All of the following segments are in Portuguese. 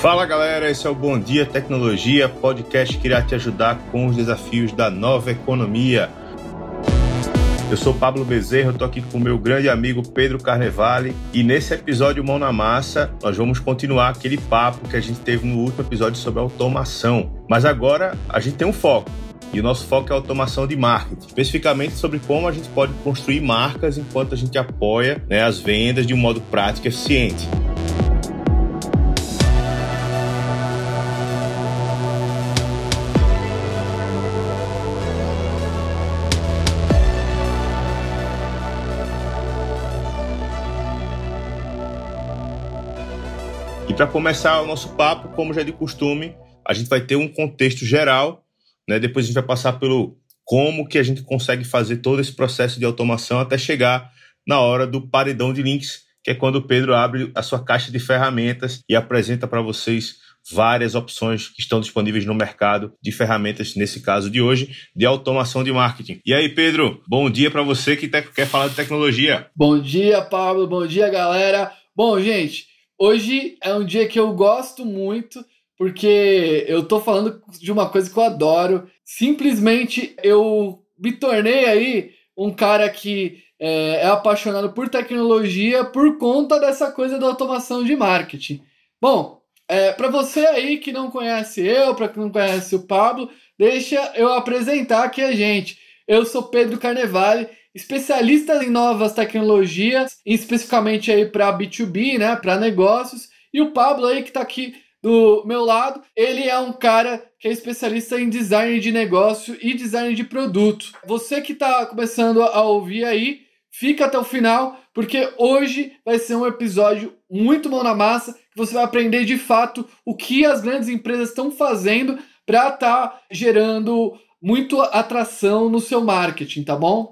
Fala galera, esse é o Bom Dia Tecnologia, podcast que irá te ajudar com os desafios da nova economia. Eu sou Pablo Bezerra, estou aqui com meu grande amigo Pedro Carnevale e nesse episódio Mão na Massa nós vamos continuar aquele papo que a gente teve no último episódio sobre automação. Mas agora a gente tem um foco. E o nosso foco é automação de marketing, especificamente sobre como a gente pode construir marcas enquanto a gente apoia né, as vendas de um modo prático e eficiente. Para começar o nosso papo, como já é de costume, a gente vai ter um contexto geral, né? Depois a gente vai passar pelo como que a gente consegue fazer todo esse processo de automação até chegar na hora do paredão de links, que é quando o Pedro abre a sua caixa de ferramentas e apresenta para vocês várias opções que estão disponíveis no mercado de ferramentas, nesse caso de hoje, de automação de marketing. E aí, Pedro, bom dia para você que quer falar de tecnologia. Bom dia, Pablo. Bom dia, galera. Bom, gente, Hoje é um dia que eu gosto muito, porque eu tô falando de uma coisa que eu adoro. Simplesmente eu me tornei aí um cara que é, é apaixonado por tecnologia por conta dessa coisa da automação de marketing. Bom, é, para você aí que não conhece eu, para quem não conhece o Pablo, deixa eu apresentar aqui a gente. Eu sou Pedro Carnevale especialistas em novas tecnologias, especificamente aí para B2B, né, para negócios. E o Pablo aí que está aqui do meu lado, ele é um cara que é especialista em design de negócio e design de produto. Você que está começando a ouvir aí, fica até o final, porque hoje vai ser um episódio muito mão na massa, que você vai aprender de fato o que as grandes empresas estão fazendo para estar tá gerando muito atração no seu marketing, tá bom?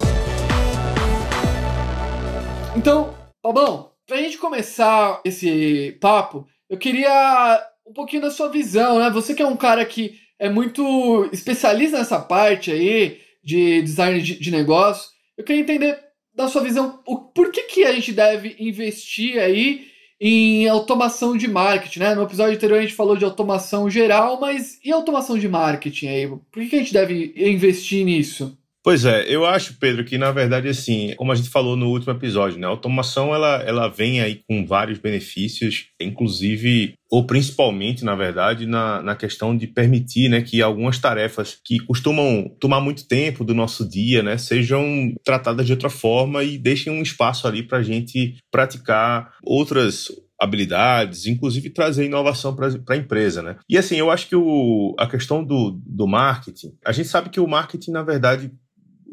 Então, Babão, pra gente começar esse papo, eu queria um pouquinho da sua visão, né? Você que é um cara que é muito especialista nessa parte aí de design de, de negócio, eu queria entender da sua visão o por que, que a gente deve investir aí em automação de marketing, né? No episódio anterior a gente falou de automação geral, mas e automação de marketing aí? Por que, que a gente deve investir nisso? Pois é, eu acho, Pedro, que na verdade, assim, como a gente falou no último episódio, né, a automação ela, ela vem aí com vários benefícios, inclusive, ou principalmente, na verdade, na, na questão de permitir né, que algumas tarefas que costumam tomar muito tempo do nosso dia né, sejam tratadas de outra forma e deixem um espaço ali para a gente praticar outras habilidades, inclusive trazer inovação para a empresa, né? E assim, eu acho que o, a questão do, do marketing, a gente sabe que o marketing, na verdade,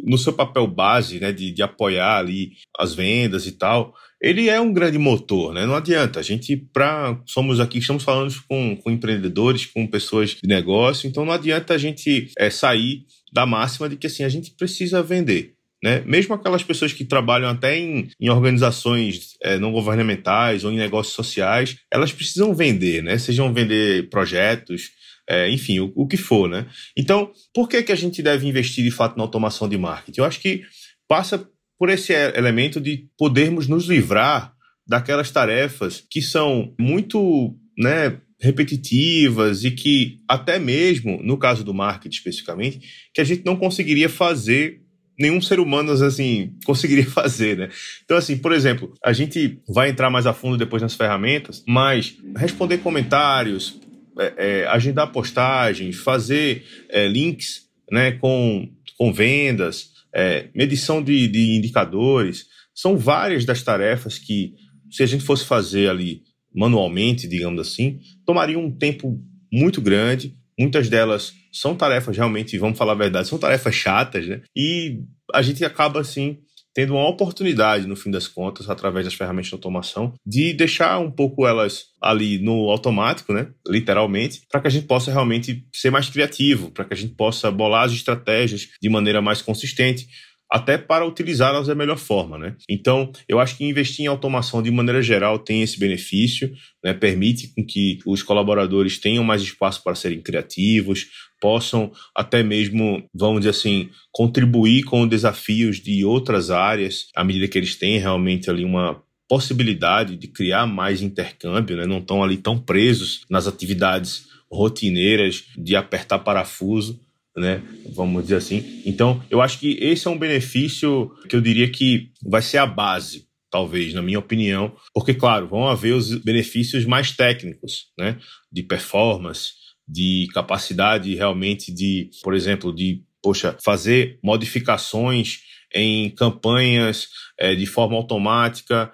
no seu papel base, né, de, de apoiar ali as vendas e tal, ele é um grande motor, né? Não adianta. A gente, pra, somos aqui, estamos falando com, com empreendedores, com pessoas de negócio, então não adianta a gente é, sair da máxima de que assim, a gente precisa vender. Né? Mesmo aquelas pessoas que trabalham até em, em organizações é, não governamentais ou em negócios sociais, elas precisam vender, né? Sejam vender projetos, é, enfim, o, o, que for, né? Então, por que, que a gente deve investir de fato na automação de marketing? Eu acho que passa por esse elemento de podermos nos livrar daquelas tarefas que são muito, né, repetitivas e que até mesmo, no caso do marketing especificamente, que a gente não conseguiria fazer nenhum ser humano assim conseguiria fazer, né? Então assim, por exemplo, a gente vai entrar mais a fundo depois nas ferramentas, mas responder comentários, é, é, agendar postagens, fazer é, links né, com, com vendas, é, medição de, de indicadores, são várias das tarefas que, se a gente fosse fazer ali manualmente, digamos assim, tomaria um tempo muito grande. Muitas delas são tarefas realmente, vamos falar a verdade, são tarefas chatas, né? E a gente acaba assim tendo uma oportunidade, no fim das contas, através das ferramentas de automação, de deixar um pouco elas ali no automático, né, literalmente, para que a gente possa realmente ser mais criativo, para que a gente possa bolar as estratégias de maneira mais consistente, até para utilizá-las da melhor forma, né? Então, eu acho que investir em automação de maneira geral tem esse benefício, né? Permite com que os colaboradores tenham mais espaço para serem criativos, possam até mesmo, vamos dizer assim, contribuir com desafios de outras áreas, à medida que eles têm realmente ali uma possibilidade de criar mais intercâmbio, né? não estão ali tão presos nas atividades rotineiras de apertar parafuso, né? Vamos dizer assim. Então, eu acho que esse é um benefício que eu diria que vai ser a base, talvez, na minha opinião, porque, claro, vão haver os benefícios mais técnicos, né? De performance, de capacidade realmente de, por exemplo, de, poxa, fazer modificações em campanhas é, de forma automática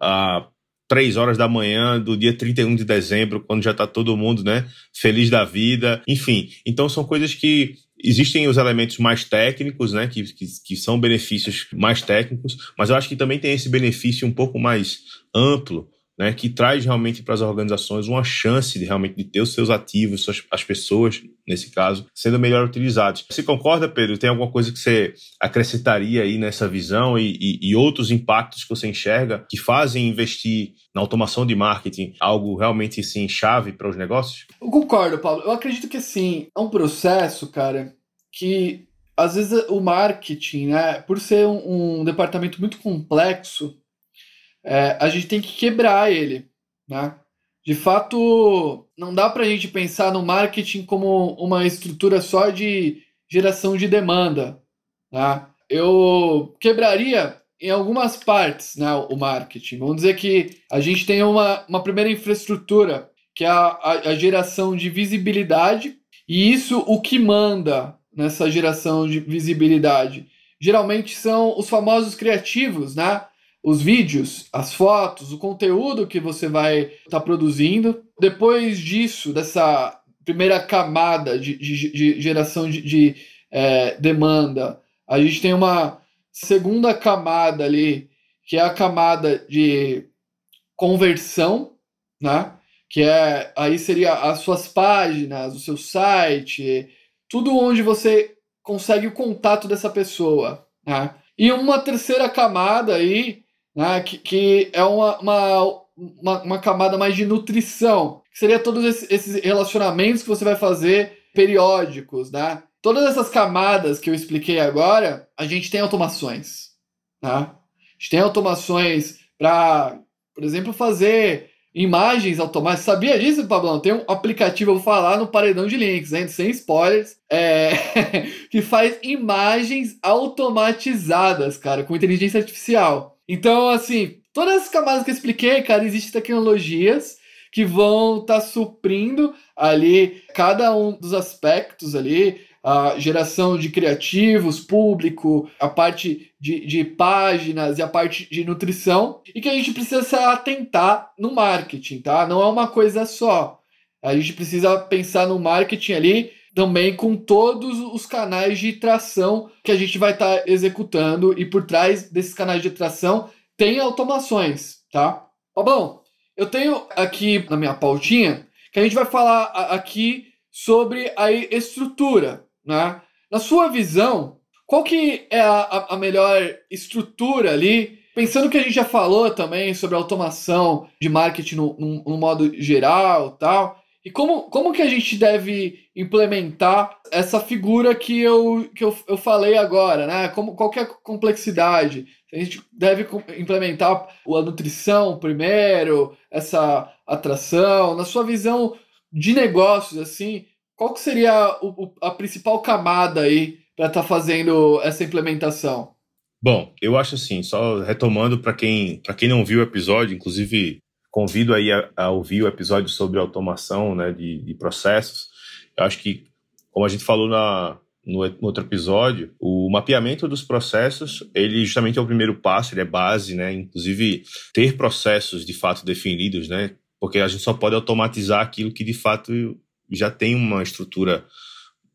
a três horas da manhã do dia 31 de dezembro, quando já está todo mundo, né, feliz da vida, enfim. Então são coisas que existem os elementos mais técnicos, né, que, que, que, são benefícios mais técnicos, mas eu acho que também tem esse benefício um pouco mais amplo né, que traz realmente para as organizações uma chance de realmente de ter os seus ativos, suas, as pessoas, nesse caso, sendo melhor utilizados. Você concorda, Pedro? Tem alguma coisa que você acrescentaria aí nessa visão e, e, e outros impactos que você enxerga que fazem investir na automação de marketing algo realmente sim chave para os negócios? Eu concordo, Paulo. Eu acredito que sim, é um processo, cara, que às vezes o marketing, né, por ser um, um departamento muito complexo, é, a gente tem que quebrar ele, né? De fato, não dá para a gente pensar no marketing como uma estrutura só de geração de demanda. Né? Eu quebraria em algumas partes né, o marketing. Vamos dizer que a gente tem uma, uma primeira infraestrutura, que é a, a, a geração de visibilidade, e isso o que manda nessa geração de visibilidade. Geralmente são os famosos criativos, né? Os vídeos, as fotos, o conteúdo que você vai estar tá produzindo. Depois disso, dessa primeira camada de, de, de geração de, de é, demanda, a gente tem uma segunda camada ali, que é a camada de conversão, né? Que é aí seria as suas páginas, o seu site, tudo onde você consegue o contato dessa pessoa, né? E uma terceira camada aí né, que, que é uma, uma, uma, uma, camada mais de nutrição, que seria todos esses relacionamentos que você vai fazer periódicos, né? Todas essas camadas que eu expliquei agora, a gente tem automações, tá? A gente tem automações para, por exemplo, fazer imagens automáticas. Sabia disso, Pablão? Tem um aplicativo, eu vou falar no paredão de links, hein? sem spoilers, é... que faz imagens automatizadas, cara, com inteligência artificial. Então, assim, todas as camadas que eu expliquei, cara, existem tecnologias que vão estar tá suprindo ali cada um dos aspectos ali, a geração de criativos, público, a parte de, de páginas e a parte de nutrição, e que a gente precisa se atentar no marketing, tá? Não é uma coisa só. A gente precisa pensar no marketing ali também com todos os canais de tração que a gente vai estar tá executando e por trás desses canais de tração tem automações, tá? Ó, bom, eu tenho aqui na minha pautinha que a gente vai falar aqui sobre a estrutura, né? Na sua visão, qual que é a, a melhor estrutura ali? Pensando que a gente já falou também sobre automação de marketing no, no, no modo geral tal, e como, como que a gente deve implementar essa figura que eu, que eu, eu falei agora, né? Como, qual é a complexidade? A gente deve implementar a nutrição primeiro, essa atração. Na sua visão de negócios, assim, qual que seria o, a principal camada aí para estar tá fazendo essa implementação? Bom, eu acho assim, só retomando para quem, quem não viu o episódio, inclusive convido aí a, a, ouvir o episódio sobre automação né, de, de, processos. Eu acho que, como a gente falou na, no, no, outro episódio, o mapeamento dos processos, ele justamente é o primeiro passo, ele é base, né? Inclusive, ter processos de fato definidos, né? Porque a gente só pode automatizar aquilo que de fato já tem uma estrutura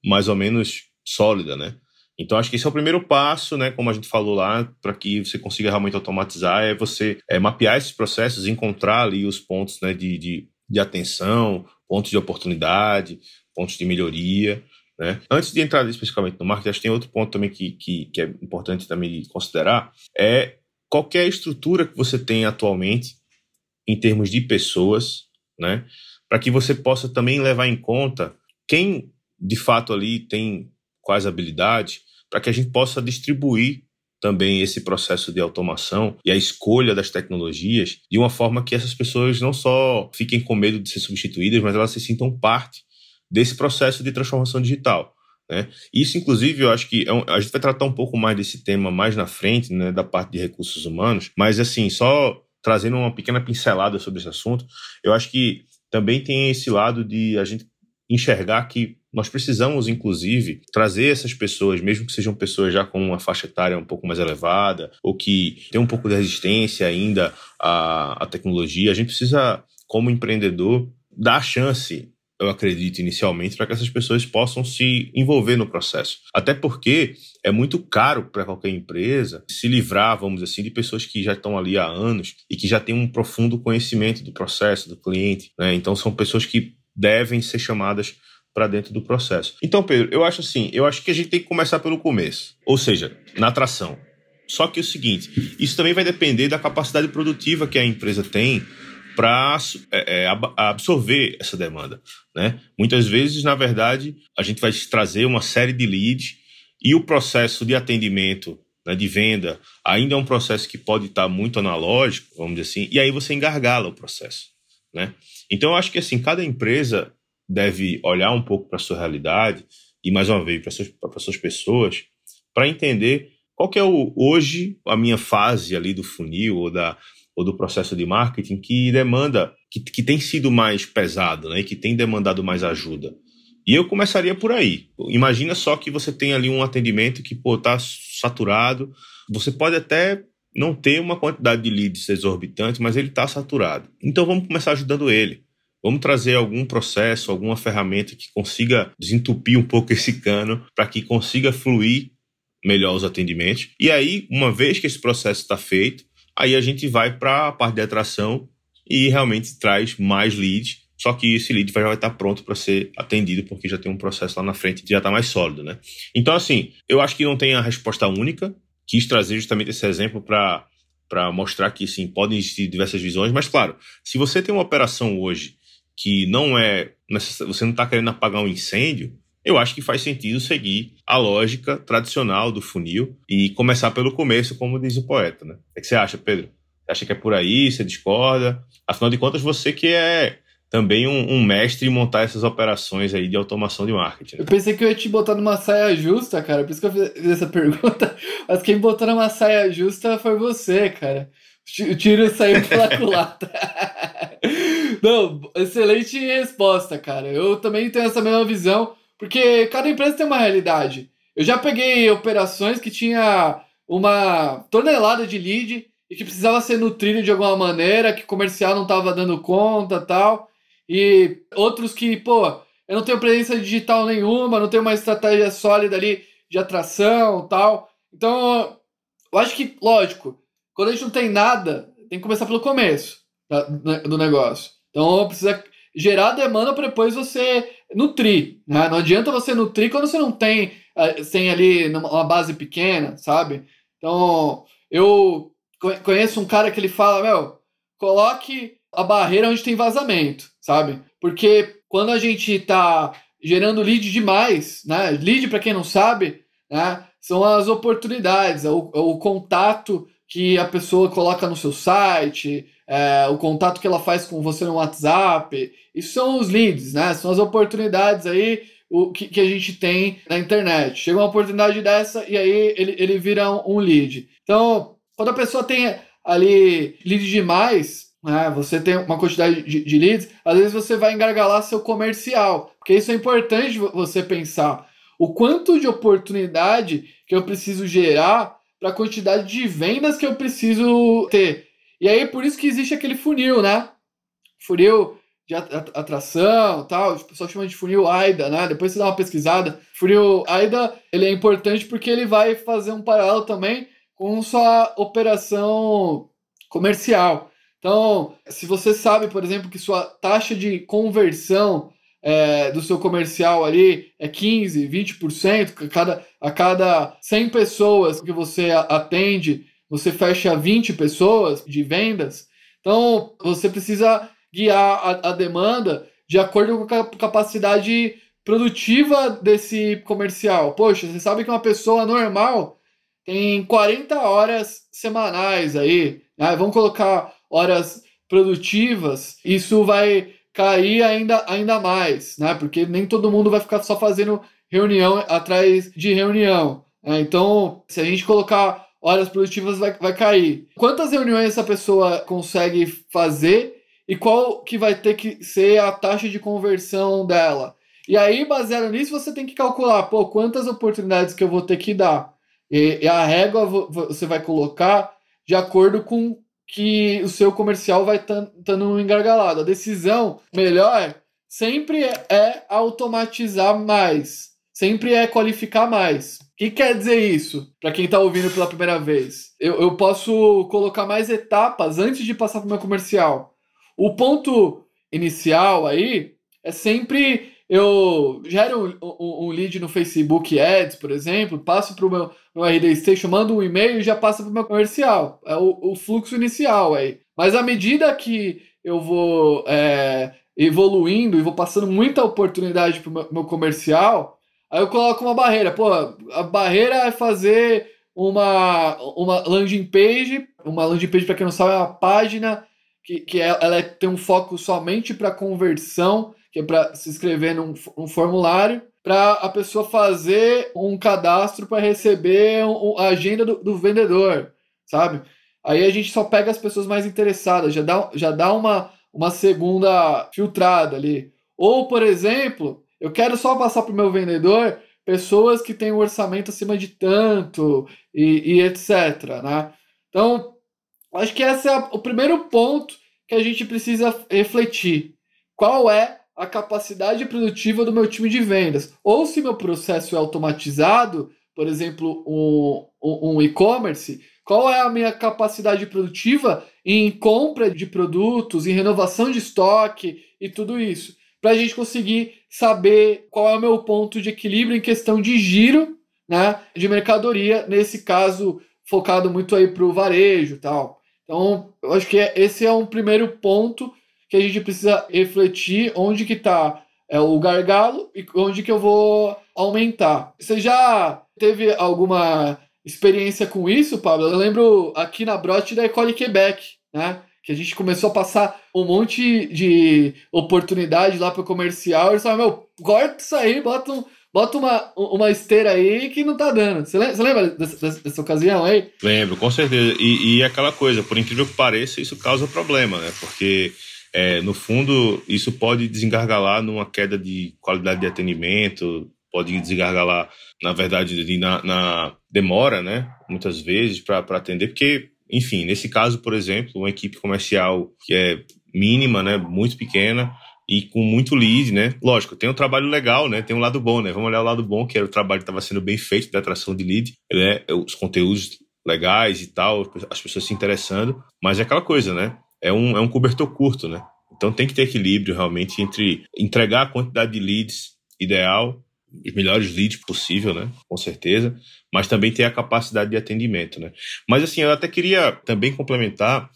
mais ou menos sólida, né? Então, acho que esse é o primeiro passo, né? Como a gente falou lá, para que você consiga realmente automatizar, é você é, mapear esses processos, encontrar ali os pontos né, de, de, de atenção, pontos de oportunidade, pontos de melhoria. Né? Antes de entrar especificamente no marketing, acho que tem outro ponto também que, que, que é importante também considerar, é qualquer estrutura que você tem atualmente em termos de pessoas, né? Para que você possa também levar em conta quem de fato ali tem quais habilidades, para que a gente possa distribuir também esse processo de automação e a escolha das tecnologias de uma forma que essas pessoas não só fiquem com medo de ser substituídas, mas elas se sintam parte desse processo de transformação digital. Né? Isso, inclusive, eu acho que é um, a gente vai tratar um pouco mais desse tema mais na frente, né, da parte de recursos humanos, mas assim, só trazendo uma pequena pincelada sobre esse assunto, eu acho que também tem esse lado de a gente enxergar que nós precisamos, inclusive, trazer essas pessoas, mesmo que sejam pessoas já com uma faixa etária um pouco mais elevada, ou que têm um pouco de resistência ainda à, à tecnologia, a gente precisa, como empreendedor, dar chance eu acredito inicialmente, para que essas pessoas possam se envolver no processo. Até porque é muito caro para qualquer empresa se livrar, vamos dizer assim, de pessoas que já estão ali há anos e que já têm um profundo conhecimento do processo, do cliente. Né? Então, são pessoas que devem ser chamadas para dentro do processo. Então, Pedro, eu acho assim, eu acho que a gente tem que começar pelo começo, ou seja, na atração. Só que é o seguinte, isso também vai depender da capacidade produtiva que a empresa tem para é, é absorver essa demanda. Né? Muitas vezes, na verdade, a gente vai trazer uma série de leads e o processo de atendimento, né, de venda, ainda é um processo que pode estar muito analógico, vamos dizer assim, e aí você engargala o processo. Né? Então, eu acho que assim, cada empresa deve olhar um pouco para sua realidade e, mais uma vez, para as suas pessoas, para entender qual que é o, hoje a minha fase ali do funil ou da, ou do processo de marketing que demanda, que, que tem sido mais pesado, né, que tem demandado mais ajuda. E eu começaria por aí. Imagina só que você tem ali um atendimento que está saturado. Você pode até não ter uma quantidade de leads exorbitante, mas ele está saturado. Então vamos começar ajudando ele. Vamos trazer algum processo, alguma ferramenta que consiga desentupir um pouco esse cano para que consiga fluir melhor os atendimentos. E aí, uma vez que esse processo está feito, Aí a gente vai para a parte de atração e realmente traz mais leads. Só que esse lead já vai estar pronto para ser atendido, porque já tem um processo lá na frente que já está mais sólido, né? Então, assim, eu acho que não tem a resposta única. Quis trazer justamente esse exemplo para para mostrar que sim, podem existir diversas visões, mas claro, se você tem uma operação hoje que não é você não está querendo apagar um incêndio, eu acho que faz sentido seguir a lógica tradicional do funil e começar pelo começo, como diz o poeta. Né? O que você acha, Pedro? Você acha que é por aí? Você discorda? Afinal de contas, você que é também um, um, mestre em montar essas operações aí de automação de marketing. Né? Eu pensei que eu ia te botar numa saia justa, cara, por isso que eu fiz essa pergunta, mas quem botou numa saia justa foi você, cara. O tiro saiu pela culata. Não, excelente resposta, cara. Eu também tenho essa mesma visão. Porque cada empresa tem uma realidade. Eu já peguei operações que tinha uma tonelada de lead e que precisava ser nutrido de alguma maneira, que comercial não estava dando conta tal. E outros que, pô, eu não tenho presença digital nenhuma, não tenho uma estratégia sólida ali de atração tal. Então, eu acho que, lógico, quando a gente não tem nada, tem que começar pelo começo do negócio. Então, precisa gerar demanda para depois você nutrir. Né? Não adianta você nutrir quando você não tem, eh, tem ali uma base pequena, sabe? Então, eu conheço um cara que ele fala, meu, coloque a barreira onde tem vazamento, sabe? Porque quando a gente está gerando lead demais, né? Lead, para quem não sabe, né? São as oportunidades, é o, é o contato que a pessoa coloca no seu site, é, o contato que ela faz com você no WhatsApp. Isso são os leads, né? São as oportunidades aí o, que, que a gente tem na internet. Chega uma oportunidade dessa e aí ele, ele vira um, um lead. Então, quando a pessoa tem ali lead demais, né, você tem uma quantidade de, de leads, às vezes você vai engargalar seu comercial. Porque isso é importante você pensar. O quanto de oportunidade que eu preciso gerar para a quantidade de vendas que eu preciso ter. E aí, por isso que existe aquele funil, né? Funil de atração tal, o pessoal chama de funil AIDA, né? Depois você dá uma pesquisada. Funil AIDA, ele é importante porque ele vai fazer um paralelo também com sua operação comercial. Então, se você sabe, por exemplo, que sua taxa de conversão é, do seu comercial ali é 15, 20%, a cada, a cada 100 pessoas que você atende, você fecha 20 pessoas de vendas. Então, você precisa guiar a, a demanda de acordo com a capacidade produtiva desse comercial. Poxa, você sabe que uma pessoa normal tem 40 horas semanais aí, né? vamos colocar horas produtivas, isso vai cair ainda, ainda mais, né? Porque nem todo mundo vai ficar só fazendo reunião atrás de reunião. Né? Então, se a gente colocar horas produtivas, vai, vai cair. Quantas reuniões essa pessoa consegue fazer e qual que vai ter que ser a taxa de conversão dela? E aí, baseado nisso, você tem que calcular, pô, quantas oportunidades que eu vou ter que dar. E, e a régua você vai colocar de acordo com que o seu comercial vai estando engargalado. A decisão melhor sempre é, é automatizar mais, sempre é qualificar mais. O que quer dizer isso para quem está ouvindo pela primeira vez? Eu, eu posso colocar mais etapas antes de passar para o meu comercial. O ponto inicial aí é sempre eu gero um, um, lead no Facebook Ads, por exemplo, passo para o meu, meu RD Station, mando um e-mail e já passa para o meu comercial. É o, o, fluxo inicial aí. Mas à medida que eu vou é, evoluindo e vou passando muita oportunidade para o meu, meu comercial, aí eu coloco uma barreira. Pô, a barreira é fazer uma, uma landing page. Uma landing page, para quem não sabe, é uma página que, que é, ela é, tem um foco somente para conversão que é para se inscrever num, num formulário para a pessoa fazer um cadastro para receber um, a agenda do, do, vendedor, sabe? Aí a gente só pega as pessoas mais interessadas, já dá, já dá uma, uma segunda filtrada ali. Ou, por exemplo, eu quero só passar para o meu vendedor pessoas que têm um orçamento acima de tanto e, e etc. Né? Então, acho que esse é o primeiro ponto que a gente precisa refletir. Qual é a capacidade produtiva do meu time de vendas. Ou se meu processo é automatizado, por exemplo, um, um, e-commerce, qual é a minha capacidade produtiva em compra de produtos, em renovação de estoque e tudo isso. Para a gente conseguir saber qual é o meu ponto de equilíbrio em questão de giro né, de mercadoria, nesse caso focado muito aí para o varejo tal. Então, eu acho que esse é um primeiro ponto que a gente precisa refletir onde que está é, o gargalo e onde que eu vou aumentar. Você já teve alguma experiência com isso, Pablo? Eu lembro aqui na Brot da Ecole Quebec, né? Que a gente começou a passar um monte de oportunidade lá para o comercial. Eles falaram, meu, corta isso aí, bota, um, bota uma, uma esteira aí que não tá dando. Você lembra, dessa, dessa, ocasião aí? Lembro, com certeza. E, e aquela coisa, por incrível que pareça, isso causa problema, né? Porque é, no fundo, isso pode desengargalar numa queda de qualidade de atendimento, pode desengargalar, na verdade, na, na demora, né? Muitas vezes, para atender, porque, enfim, nesse caso, por exemplo, uma equipe comercial que é mínima, né? Muito pequena, e com muito lead, né? Lógico, tem um trabalho legal, né? Tem um lado bom, né? Vamos olhar o lado bom, que era o trabalho que estava sendo bem feito da atração de lead, né? Os conteúdos legais e tal, as pessoas se interessando, mas é aquela coisa, né? é um, é um cobertor curto, né? Então tem que ter equilíbrio realmente entre entregar a quantidade de leads ideal, os melhores leads possível, né? Com certeza, mas também ter a capacidade de atendimento, né? Mas assim, eu até queria também complementar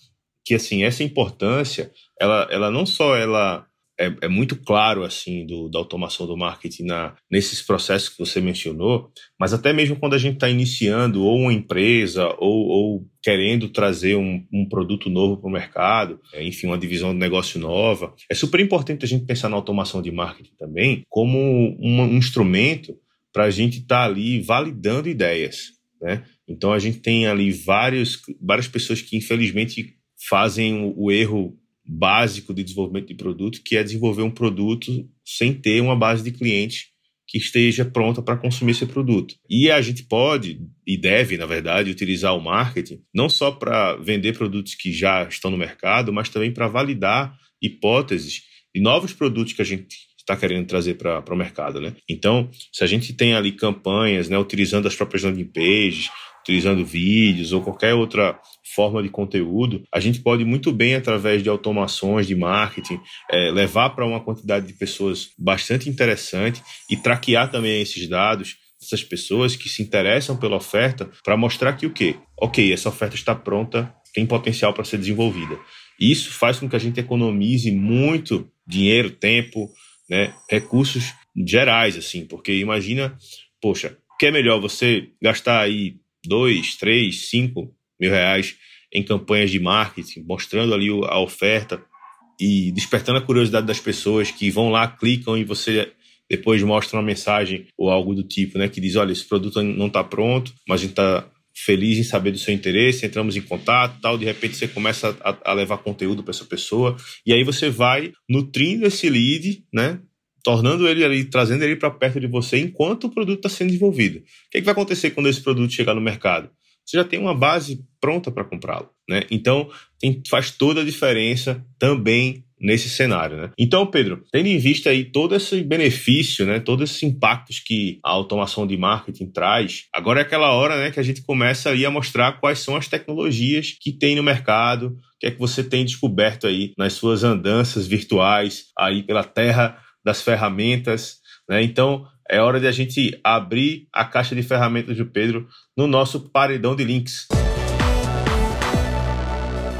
que assim essa importância, ela, ela não só ela é, é, muito claro assim do, da automação do marketing na, nesses processos que você mencionou, mas até mesmo quando a gente está iniciando ou uma empresa ou, ou querendo trazer um, um produto novo para o mercado, é, enfim, uma divisão de negócio nova, é super importante a gente pensar na automação de marketing também como um, um instrumento para a gente estar tá ali validando ideias, né? Então a gente tem ali vários, várias pessoas que infelizmente fazem o, o erro básico de desenvolvimento de produto, que é desenvolver um produto sem ter uma base de clientes que esteja pronta para consumir esse produto. E a gente pode e deve, na verdade, utilizar o marketing não só para vender produtos que já estão no mercado, mas também para validar hipóteses de novos produtos que a gente está querendo trazer para o mercado, né? Então, se a gente tem ali campanhas, né, utilizando as próprias landing pages, utilizando vídeos ou qualquer outra forma de conteúdo, a gente pode muito bem, através de automações de marketing, é, levar para uma quantidade de pessoas bastante interessante e traquear também esses dados essas pessoas que se interessam pela oferta para mostrar que o quê? Ok, essa oferta está pronta, tem potencial para ser desenvolvida. Isso faz com que a gente economize muito dinheiro, tempo, né, recursos gerais, assim, porque imagina, poxa, que é melhor você gastar aí dois, três, cinco mil reais em campanhas de marketing, mostrando ali a oferta e despertando a curiosidade das pessoas que vão lá, clicam e você depois mostra uma mensagem ou algo do tipo, né, que diz, olha, esse produto não está pronto, mas a gente está feliz em saber do seu interesse, entramos em contato, tal, de repente você começa a, a levar conteúdo para essa pessoa e aí você vai nutrindo esse lead, né, tornando ele ali, trazendo ele para perto de você enquanto o produto está sendo desenvolvido. O que, é que vai acontecer quando esse produto chegar no mercado? Você já tem uma base pronta para comprá-lo, né? Então tem, faz toda a diferença também nesse cenário, né? Então, Pedro, tendo em vista aí todo esse benefício, né, todos esses impactos que a automação de marketing traz, agora é aquela hora, né, que a gente começa aí a mostrar quais são as tecnologias que tem no mercado, que é que você tem descoberto aí nas suas andanças virtuais aí pela terra das ferramentas, né? Então, é hora de a gente abrir a caixa de ferramentas do Pedro no nosso paredão de links.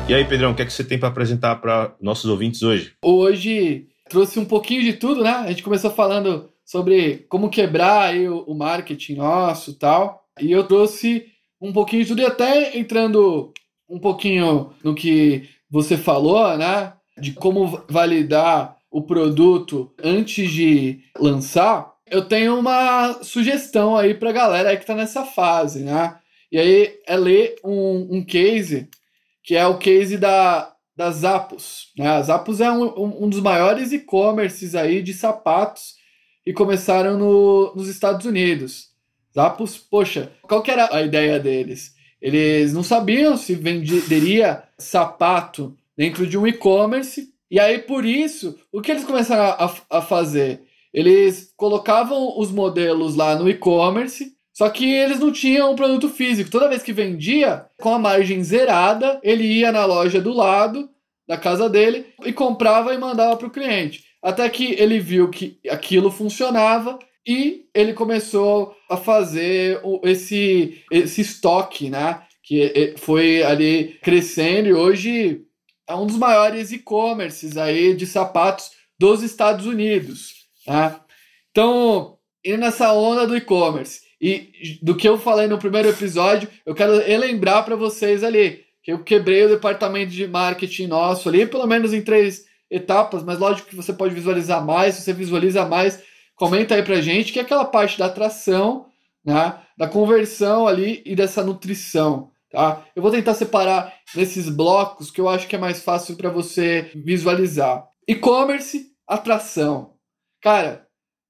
E aí, Pedrão, o que, é que você tem para apresentar para nossos ouvintes hoje? Hoje trouxe um pouquinho de tudo, né? A gente começou falando sobre como quebrar aí o, marketing nosso tal. E eu trouxe um pouquinho de tudo e até entrando um pouquinho no que você falou, né? De como validar o produto antes de lançar. Eu tenho uma sugestão aí para galera aí que está nessa fase, né? E aí é ler um, um case que é o case da, da Zappos. Né? A Zappos é um, um dos maiores e-commerces aí de sapatos e começaram no, nos Estados Unidos. Zappos, poxa, qual que era a ideia deles? Eles não sabiam se venderia sapato dentro de um e-commerce, e aí por isso, o que eles começaram a, a fazer? Eles colocavam os modelos lá no e-commerce só que eles não tinham um produto físico. Toda vez que vendia, com a margem zerada, ele ia na loja do lado da casa dele e comprava e mandava para o cliente. Até que ele viu que aquilo funcionava e ele começou a fazer esse, esse estoque, né? Que foi ali crescendo e hoje é um dos maiores e-commerces aí de sapatos dos Estados Unidos. Né? Então, indo nessa onda do e-commerce e do que eu falei no primeiro episódio, eu quero relembrar para vocês ali que eu quebrei o departamento de marketing nosso ali, pelo menos em três etapas, mas lógico que você pode visualizar mais, se você visualiza mais, comenta aí pra gente, que é aquela parte da atração, né, da conversão ali e dessa nutrição, tá? Eu vou tentar separar nesses blocos que eu acho que é mais fácil para você visualizar. E-commerce, atração. Cara,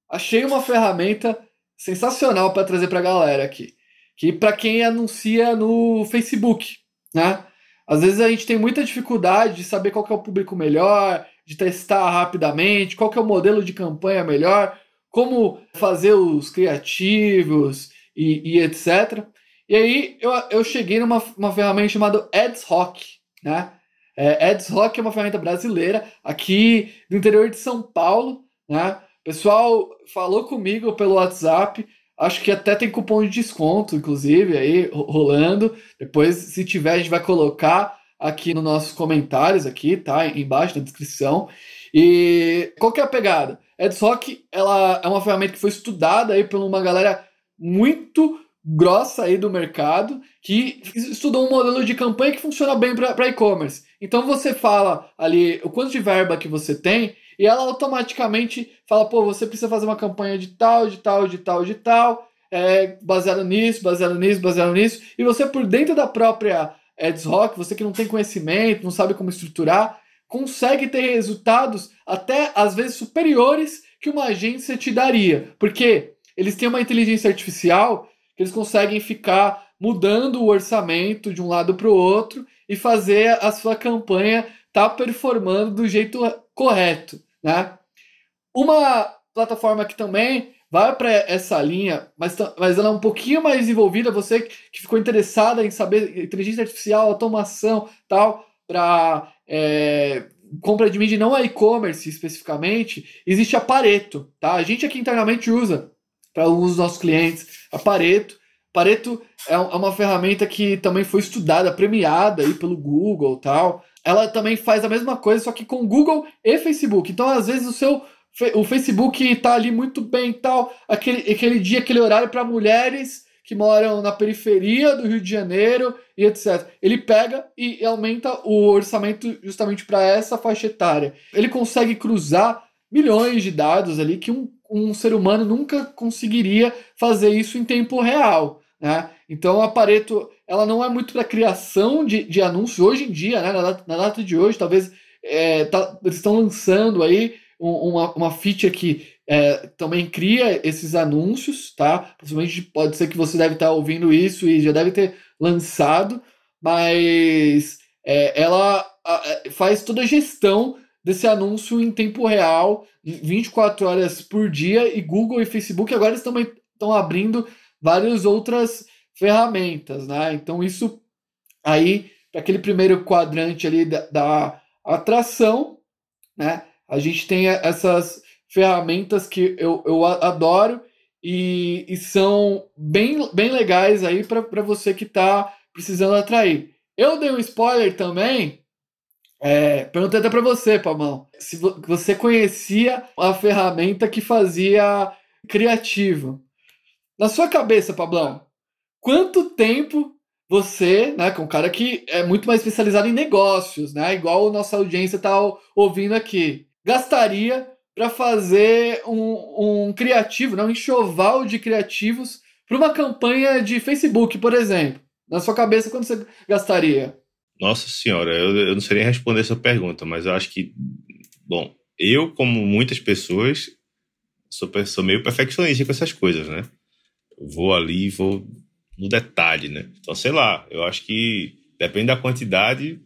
achei uma ferramenta sensacional para trazer para a galera aqui. Que para quem anuncia no Facebook, né? Às vezes a gente tem muita dificuldade de saber qual é o público melhor, de testar rapidamente, qual é o modelo de campanha melhor, como fazer os criativos e, e etc. E aí eu, eu cheguei numa uma ferramenta chamada Ads Rock, né? É, Ads Rock é uma ferramenta brasileira aqui do interior de São Paulo, né? Pessoal falou comigo pelo WhatsApp. Acho que até tem cupom de desconto, inclusive, aí rolando. Depois, se tiver, a gente vai colocar aqui nos nossos comentários, aqui, tá? Embaixo na descrição. E qual que é a pegada? AdsHoc, ela é uma ferramenta que foi estudada aí por uma galera muito grossa aí do mercado que estudou um modelo de campanha que funciona bem para e-commerce. Então você fala ali o quanto de verba que você tem e ela automaticamente fala, pô, você precisa fazer uma campanha de tal, de tal, de tal, de tal, é, baseado nisso, baseado nisso, baseado nisso, e você por dentro da própria Ads Rock, você que não tem conhecimento, não sabe como estruturar, consegue ter resultados até às vezes superiores que uma agência te daria, porque eles têm uma inteligência artificial que eles conseguem ficar mudando o orçamento de um lado para o outro e fazer a sua campanha tá performando do jeito correto, né? Uma plataforma que também vai para essa linha, mas, mas ela é um pouquinho mais desenvolvida, você que ficou interessada em saber inteligência artificial, automação, tal, para é, compra de mídia não é e-commerce especificamente, existe a Pareto, tá? A gente aqui internamente usa para alguns dos nossos clientes a Pareto. Pareto é, é uma ferramenta que também foi estudada, premiada aí pelo Google, tal ela também faz a mesma coisa, só que com Google e Facebook. Então, às vezes, o seu o Facebook está ali muito bem tal, aquele, aquele dia, aquele horário para mulheres que moram na periferia do Rio de Janeiro e etc. Ele pega e aumenta o orçamento justamente para essa faixa etária. Ele consegue cruzar milhões de dados ali que um, um ser humano nunca conseguiria fazer isso em tempo real. Né? Então a Pareto ela não é muito para criação de, de anúncios hoje em dia, né? na, data, na data de hoje, talvez é, tá, eles estão lançando aí uma, uma feature que é, também cria esses anúncios, tá? Possivelmente pode ser que você deve estar ouvindo isso e já deve ter lançado, mas é, ela a, é, faz toda a gestão desse anúncio em tempo real, 24 horas por dia, e Google e Facebook agora estão abrindo várias outras ferramentas, né? Então isso aí, aquele primeiro quadrante ali da, da atração, né? A gente tem essas ferramentas que eu, eu adoro e, e são bem, bem legais aí para você que está precisando atrair. Eu dei um spoiler também, é, perguntei até para você, Pamão, se você conhecia a ferramenta que fazia criativo. Na sua cabeça, Pablão, quanto tempo você, né, com é um cara que é muito mais especializado em negócios, né, igual nossa audiência está ouvindo aqui, gastaria para fazer um, um criativo, né, um enxoval de criativos para uma campanha de Facebook, por exemplo? Na sua cabeça, quanto você gastaria? Nossa senhora, eu, eu não sei nem responder essa pergunta, mas eu acho que, bom, eu, como muitas pessoas, sou, sou meio perfeccionista com essas coisas, né? Vou ali, vou no detalhe, né? Então, sei lá, eu acho que depende da quantidade,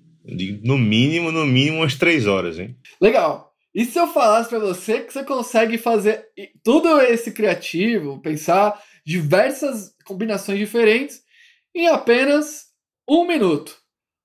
no mínimo, no mínimo umas três horas, hein? Legal. E se eu falasse para você que você consegue fazer tudo esse criativo, pensar diversas combinações diferentes em apenas um minuto?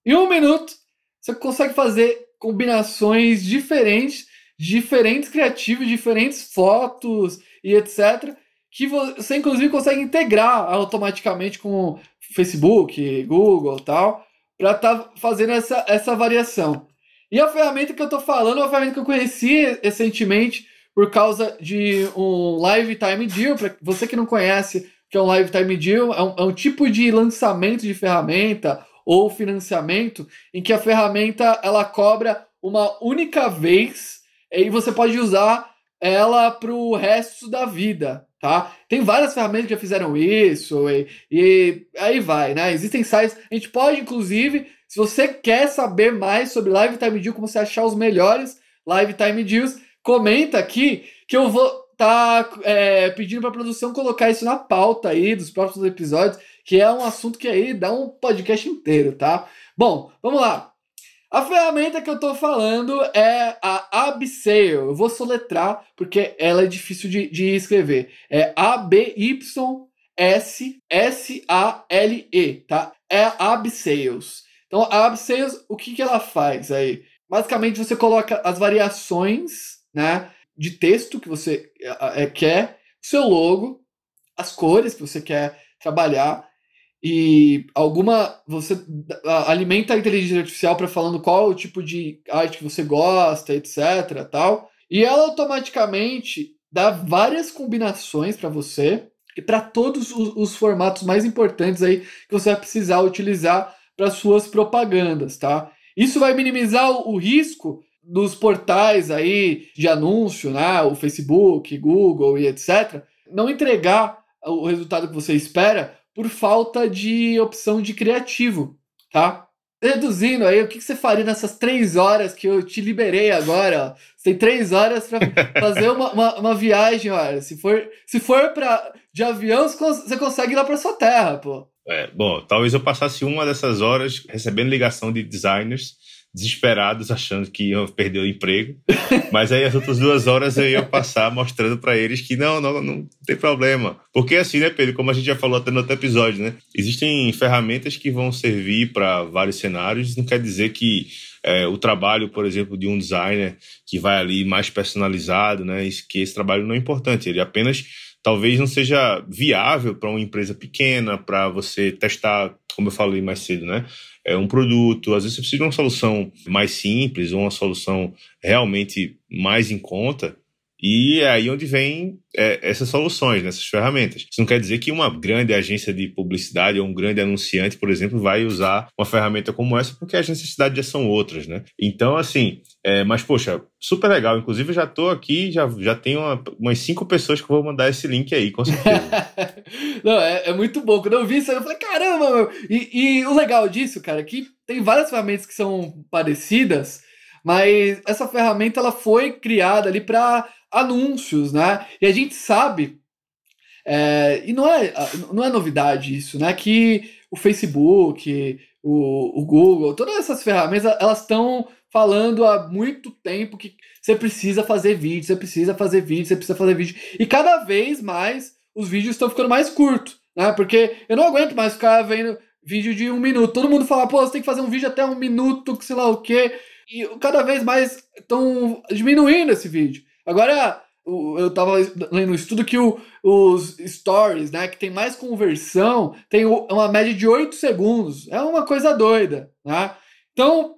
Em um minuto, você consegue fazer combinações diferentes, diferentes criativos, diferentes fotos e etc. Que você, inclusive, consegue integrar automaticamente com Facebook, Google tal, para estar tá fazendo essa, essa variação. E a ferramenta que eu estou falando é uma ferramenta que eu conheci recentemente por causa de um Live Time Deal. Para você que não conhece, que é um Live Time Deal, é um, é um tipo de lançamento de ferramenta ou financiamento em que a ferramenta ela cobra uma única vez e você pode usar ela para o resto da vida, tá? Tem várias ferramentas que já fizeram isso e, e, aí vai, né? Existem sites, a gente pode inclusive, se você quer saber mais sobre Live Time Deal, como você achar os melhores Live Time Deals, comenta aqui que eu vou tá é, pedindo para a produção colocar isso na pauta aí dos próximos episódios que é um assunto que aí dá um podcast inteiro, tá? Bom, vamos lá. A ferramenta que eu tô falando é a Abseil. Eu vou soletrar porque ela é difícil de, de escrever. É A-B-Y-S-S-A-L-E, tá? É a Abseils. Então, a Abseils, o que, que ela faz aí? Basicamente, você coloca as variações né, de texto que você é, quer, seu logo, as cores que você quer trabalhar, e alguma você alimenta a inteligência artificial para falando qual o tipo de arte que você gosta, etc, tal. E ela automaticamente dá várias combinações para você e para todos os, os, formatos mais importantes aí que você vai precisar utilizar para suas propagandas, tá? Isso vai minimizar o, o risco dos portais aí de anúncio, né, o Facebook, Google e etc, não entregar o resultado que você espera por falta de opção de criativo, tá? Reduzindo aí, o que, você faria nessas três horas que eu te liberei agora? Você tem três horas para fazer uma, uma, uma, viagem, olha. Se for, se for pra, de avião, você consegue ir lá para sua terra, pô. É, bom, talvez eu passasse uma dessas horas recebendo ligação de designers desesperados, achando que iam perder o emprego. Mas aí as outras duas horas eu ia passar mostrando para eles que não, não, não tem problema. Porque assim, né, Pedro, como a gente já falou até no outro episódio, né? Existem ferramentas que vão servir para vários cenários, não quer dizer que é, o trabalho, por exemplo, de um designer que vai ali mais personalizado, né? Que esse trabalho não é importante, ele apenas talvez não seja viável para uma empresa pequena, para você testar, como eu falei mais cedo, né? é, um produto, às vezes você precisa de uma solução mais simples, ou uma solução realmente mais em conta, E é aí onde vem é, essas soluções, nessas ferramentas. Isso não quer dizer que uma grande agência de publicidade ou um grande anunciante, por exemplo, vai usar uma ferramenta como essa, porque as necessidades já são outras, né? Então, assim, é, mas, poxa, super legal. Inclusive, eu já estou aqui, já, já tenho uma, umas cinco pessoas que vou mandar esse link aí, com certeza. não, é, é, muito bom. Quando eu vi isso, eu falei, caramba, meu. E, e o legal disso, cara, é que tem várias ferramentas que são parecidas, mas essa ferramenta ela foi criada ali para anúncios, né? E a gente sabe, é, e não é, não é novidade isso, né? Que o Facebook, o, o Google, todas essas ferramentas, elas estão falando há muito tempo que você precisa fazer vídeo, você precisa fazer vídeo, você precisa fazer vídeo. E cada vez mais os vídeos estão ficando mais curtos, né? Porque eu não aguento mais ficar vendo vídeo de um minuto. Todo mundo fala, pô, você tem que fazer um vídeo até um minuto, que sei lá o quê. E cada vez mais estão diminuindo esse vídeo. Agora, eu estava lendo um estudo que o, os stories, né, que tem mais conversão, tem uma média de 8 segundos. É uma coisa doida, né? Então,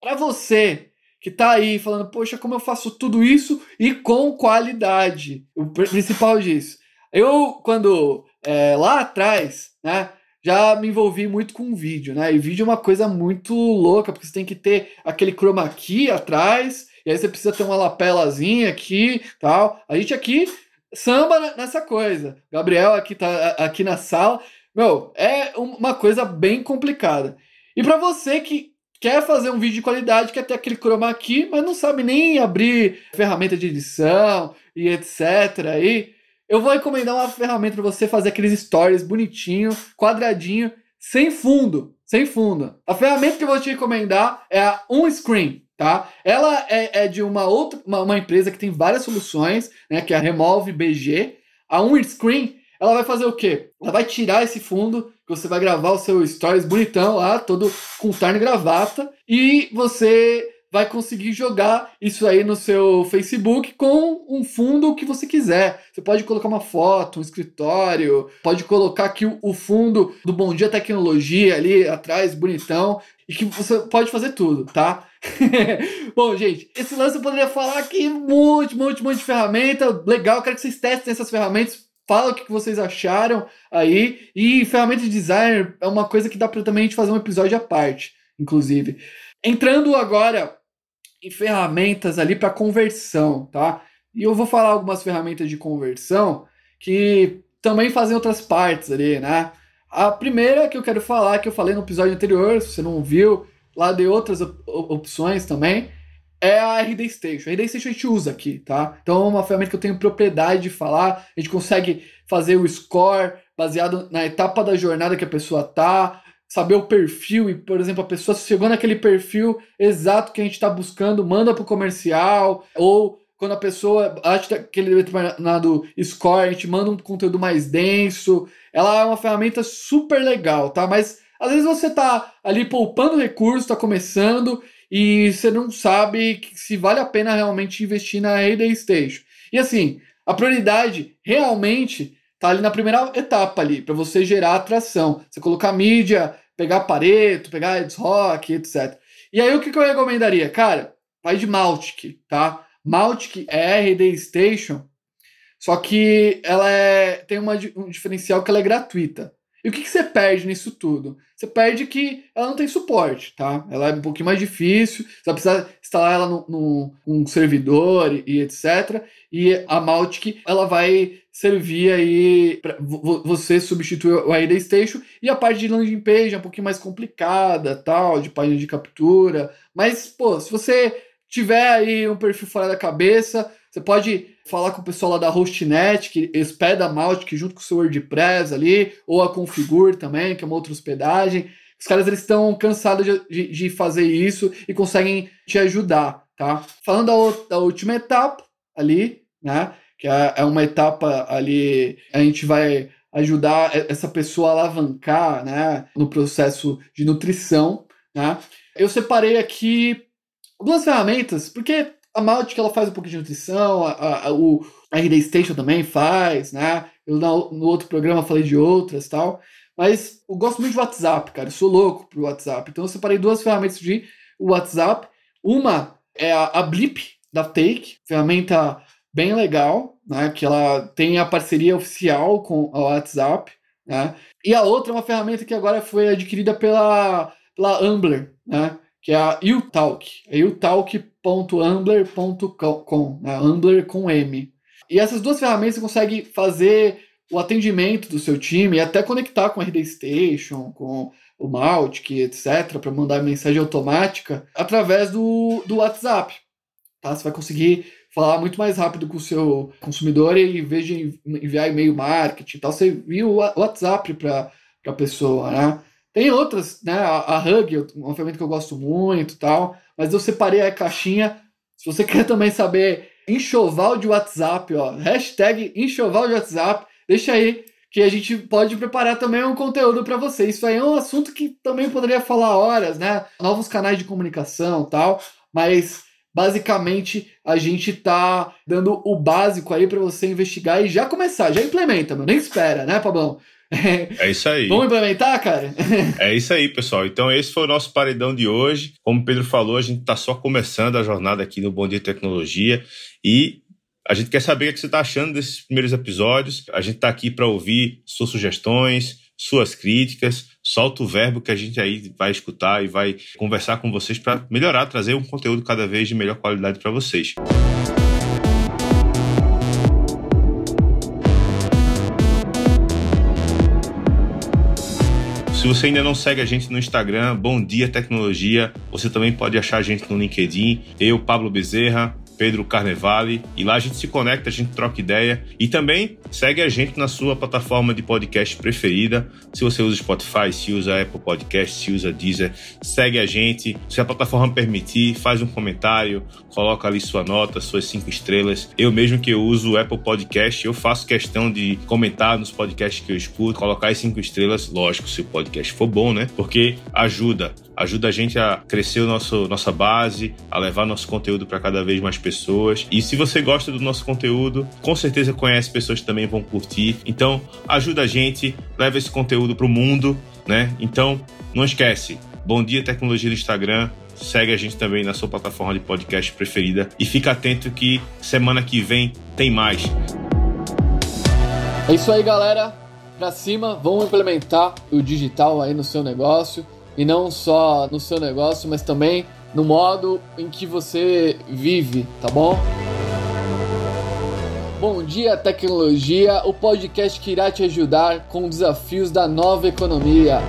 para você que está aí falando, poxa, como eu faço tudo isso e com qualidade, o principal disso. Eu, quando é, lá atrás, né, já me envolvi muito com vídeo, né? E vídeo é uma coisa muito louca, porque você tem que ter aquele chroma key atrás, e aí você precisa ter uma lapelazinha aqui, tal. A gente aqui samba nessa coisa. Gabriel aqui tá aqui na sala. Meu, é uma coisa bem complicada. E para você que quer fazer um vídeo de qualidade, quer ter aquele chroma key, mas não sabe nem abrir ferramenta de edição e etc aí, eu vou recomendar uma ferramenta para você fazer aqueles stories bonitinho, quadradinho, sem fundo, sem fundo. A ferramenta que eu vou te recomendar é a OnScreen, tá? Ela é, é de uma outra, uma, uma, empresa que tem várias soluções, né? Que é a Remove BG. A OnScreen, ela vai fazer o quê? Ela vai tirar esse fundo que você vai gravar o seu stories bonitão lá, todo com terno e gravata, e você vai conseguir jogar isso aí no seu Facebook com um fundo que você quiser. Você pode colocar uma foto, um escritório, pode colocar aqui o fundo do Bom Dia Tecnologia ali atrás, bonitão, e que você pode fazer tudo, tá? Bom, gente, esse lance eu poderia falar aqui monte, monte, monte de ferramenta. Legal, quero que vocês testem essas ferramentas. Fala o que vocês acharam aí. E ferramenta de design é uma coisa que dá para também a gente fazer um episódio à parte, inclusive. Entrando agora em ferramentas ali para conversão, tá? E eu vou falar algumas ferramentas de conversão que também fazem outras partes ali, né? A primeira que eu quero falar, que eu falei no episódio anterior, se você não viu, lá de outras op opções também, é a RD Station. A RD Station a gente usa aqui, tá? Então é uma ferramenta que eu tenho propriedade de falar, a gente consegue fazer o score baseado na etapa da jornada que a pessoa tá, saber o perfil e, por exemplo, a pessoa chegou naquele perfil exato que a gente está buscando, manda para o comercial, ou quando a pessoa acha aquele determinado score, a gente manda um conteúdo mais denso. Ela é uma ferramenta super legal, tá? Mas às vezes você está ali poupando recursos, está começando e você não sabe se vale a pena realmente investir na Heyday Station. E assim, a prioridade realmente tá ali na primeira etapa ali, para você gerar atração. Você colocar mídia, pegar Pareto, pegar Eds Rock, etc. E aí o que, que eu recomendaria? Cara, vai de Maltic, tá? Maltic é RD Station, só que ela é, tem uma, um diferencial que ela é gratuita. E o que, que você perde nisso tudo? Você perde que ela não tem suporte, tá? Ela é um pouquinho mais difícil, você vai precisar instalar ela no, no um servidor e, e, etc. E a Maltic, ela vai servir aí para você substituir o AID Station e a parte de landing page é um pouquinho mais complicada, tal, de página de captura. Mas, pô, se você tiver aí um perfil fora da cabeça, você pode falar com o pessoal lá da Hostnet, que hospeda a Maltic junto com o seu WordPress ali, ou a Configure também, que é uma outra hospedagem. Os caras eles estão cansados de, de, de, fazer isso e conseguem te ajudar, tá? Falando da, da última etapa ali, né? Que é, é uma etapa ali, a gente vai ajudar essa pessoa a alavancar, né? No processo de nutrição, né? Eu separei aqui duas ferramentas, porque a Maltic ela faz um pouco de nutrição, a, a, o RD Station também faz, né? Eu no, no outro programa falei de outras tal. Mas eu gosto muito de WhatsApp, cara. Eu sou louco pro WhatsApp. Então eu separei duas ferramentas de WhatsApp. Uma é a, a Blip da Take, ferramenta bem legal, né? Que ela tem a parceria oficial com o WhatsApp, né? E a outra é uma ferramenta que agora foi adquirida pela, pela Ambler, né? Que é a uTalk. É utalk.ambler.com, né? Ambler com M. E essas duas ferramentas você consegue fazer o atendimento do seu time e até conectar com a RD Station, com o Mautic, etc., para mandar mensagem automática através do, do WhatsApp. Tá? Você vai conseguir falar muito mais rápido com o seu consumidor e em vez de enviar e-mail marketing e tal, você envia o WhatsApp para a pessoa, né? Tem outras, né? A, a Hug, uma ferramenta que eu gosto muito tal, mas eu separei a caixinha. Se você quer também saber enxoval de WhatsApp, ó, hashtag enxoval de WhatsApp, deixa aí que a gente pode preparar também um conteúdo para você. Isso aí é um assunto que também poderia falar horas, né? Novos canais de comunicação tal, mas basicamente a gente tá dando o básico aí para você investigar e já começar, já implementa, meu, nem espera, né, Pablão? É isso aí. Vamos implementar, cara? é isso aí, pessoal. Então, esse foi o nosso paredão de hoje. Como o Pedro falou, a gente está só começando a jornada aqui no Bom Dia Tecnologia e a gente quer saber o que você está achando desses primeiros episódios. A gente está aqui para ouvir suas sugestões, suas críticas. Solta o verbo que a gente aí vai escutar e vai conversar com vocês para melhorar, trazer um conteúdo cada vez de melhor qualidade para vocês. Se você ainda não segue a gente no Instagram, Bom Dia Tecnologia, você também pode achar a gente no LinkedIn. Eu, Pablo Bezerra, Pedro Carnevale, e lá a gente se conecta, a gente troca ideia e também segue a gente na sua plataforma de podcast preferida. Se você usa Spotify, se usa Apple Podcast, se usa Deezer, segue a gente. Se a plataforma permitir, faz um comentário, coloca ali sua nota, suas cinco estrelas. Eu mesmo que eu uso o Apple Podcast, eu faço questão de comentar nos podcasts que eu escuto, colocar as cinco estrelas, lógico, se o podcast for bom, né? Porque ajuda ajuda a gente a crescer o nosso, nossa base, a levar nosso conteúdo para cada vez mais pessoas. E se você gosta do nosso conteúdo, com certeza conhece pessoas que também vão curtir. Então, ajuda a gente, leva esse conteúdo para o mundo, né? Então, não esquece. Bom dia tecnologia do Instagram. Segue a gente também na sua plataforma de podcast preferida e fica atento que semana que vem tem mais. É isso aí, galera. Pra cima, vamos implementar o digital aí no seu negócio e não só no seu negócio, mas também no modo em que você vive, tá bom? Bom dia, tecnologia, o podcast que irá te ajudar com desafios da nova economia.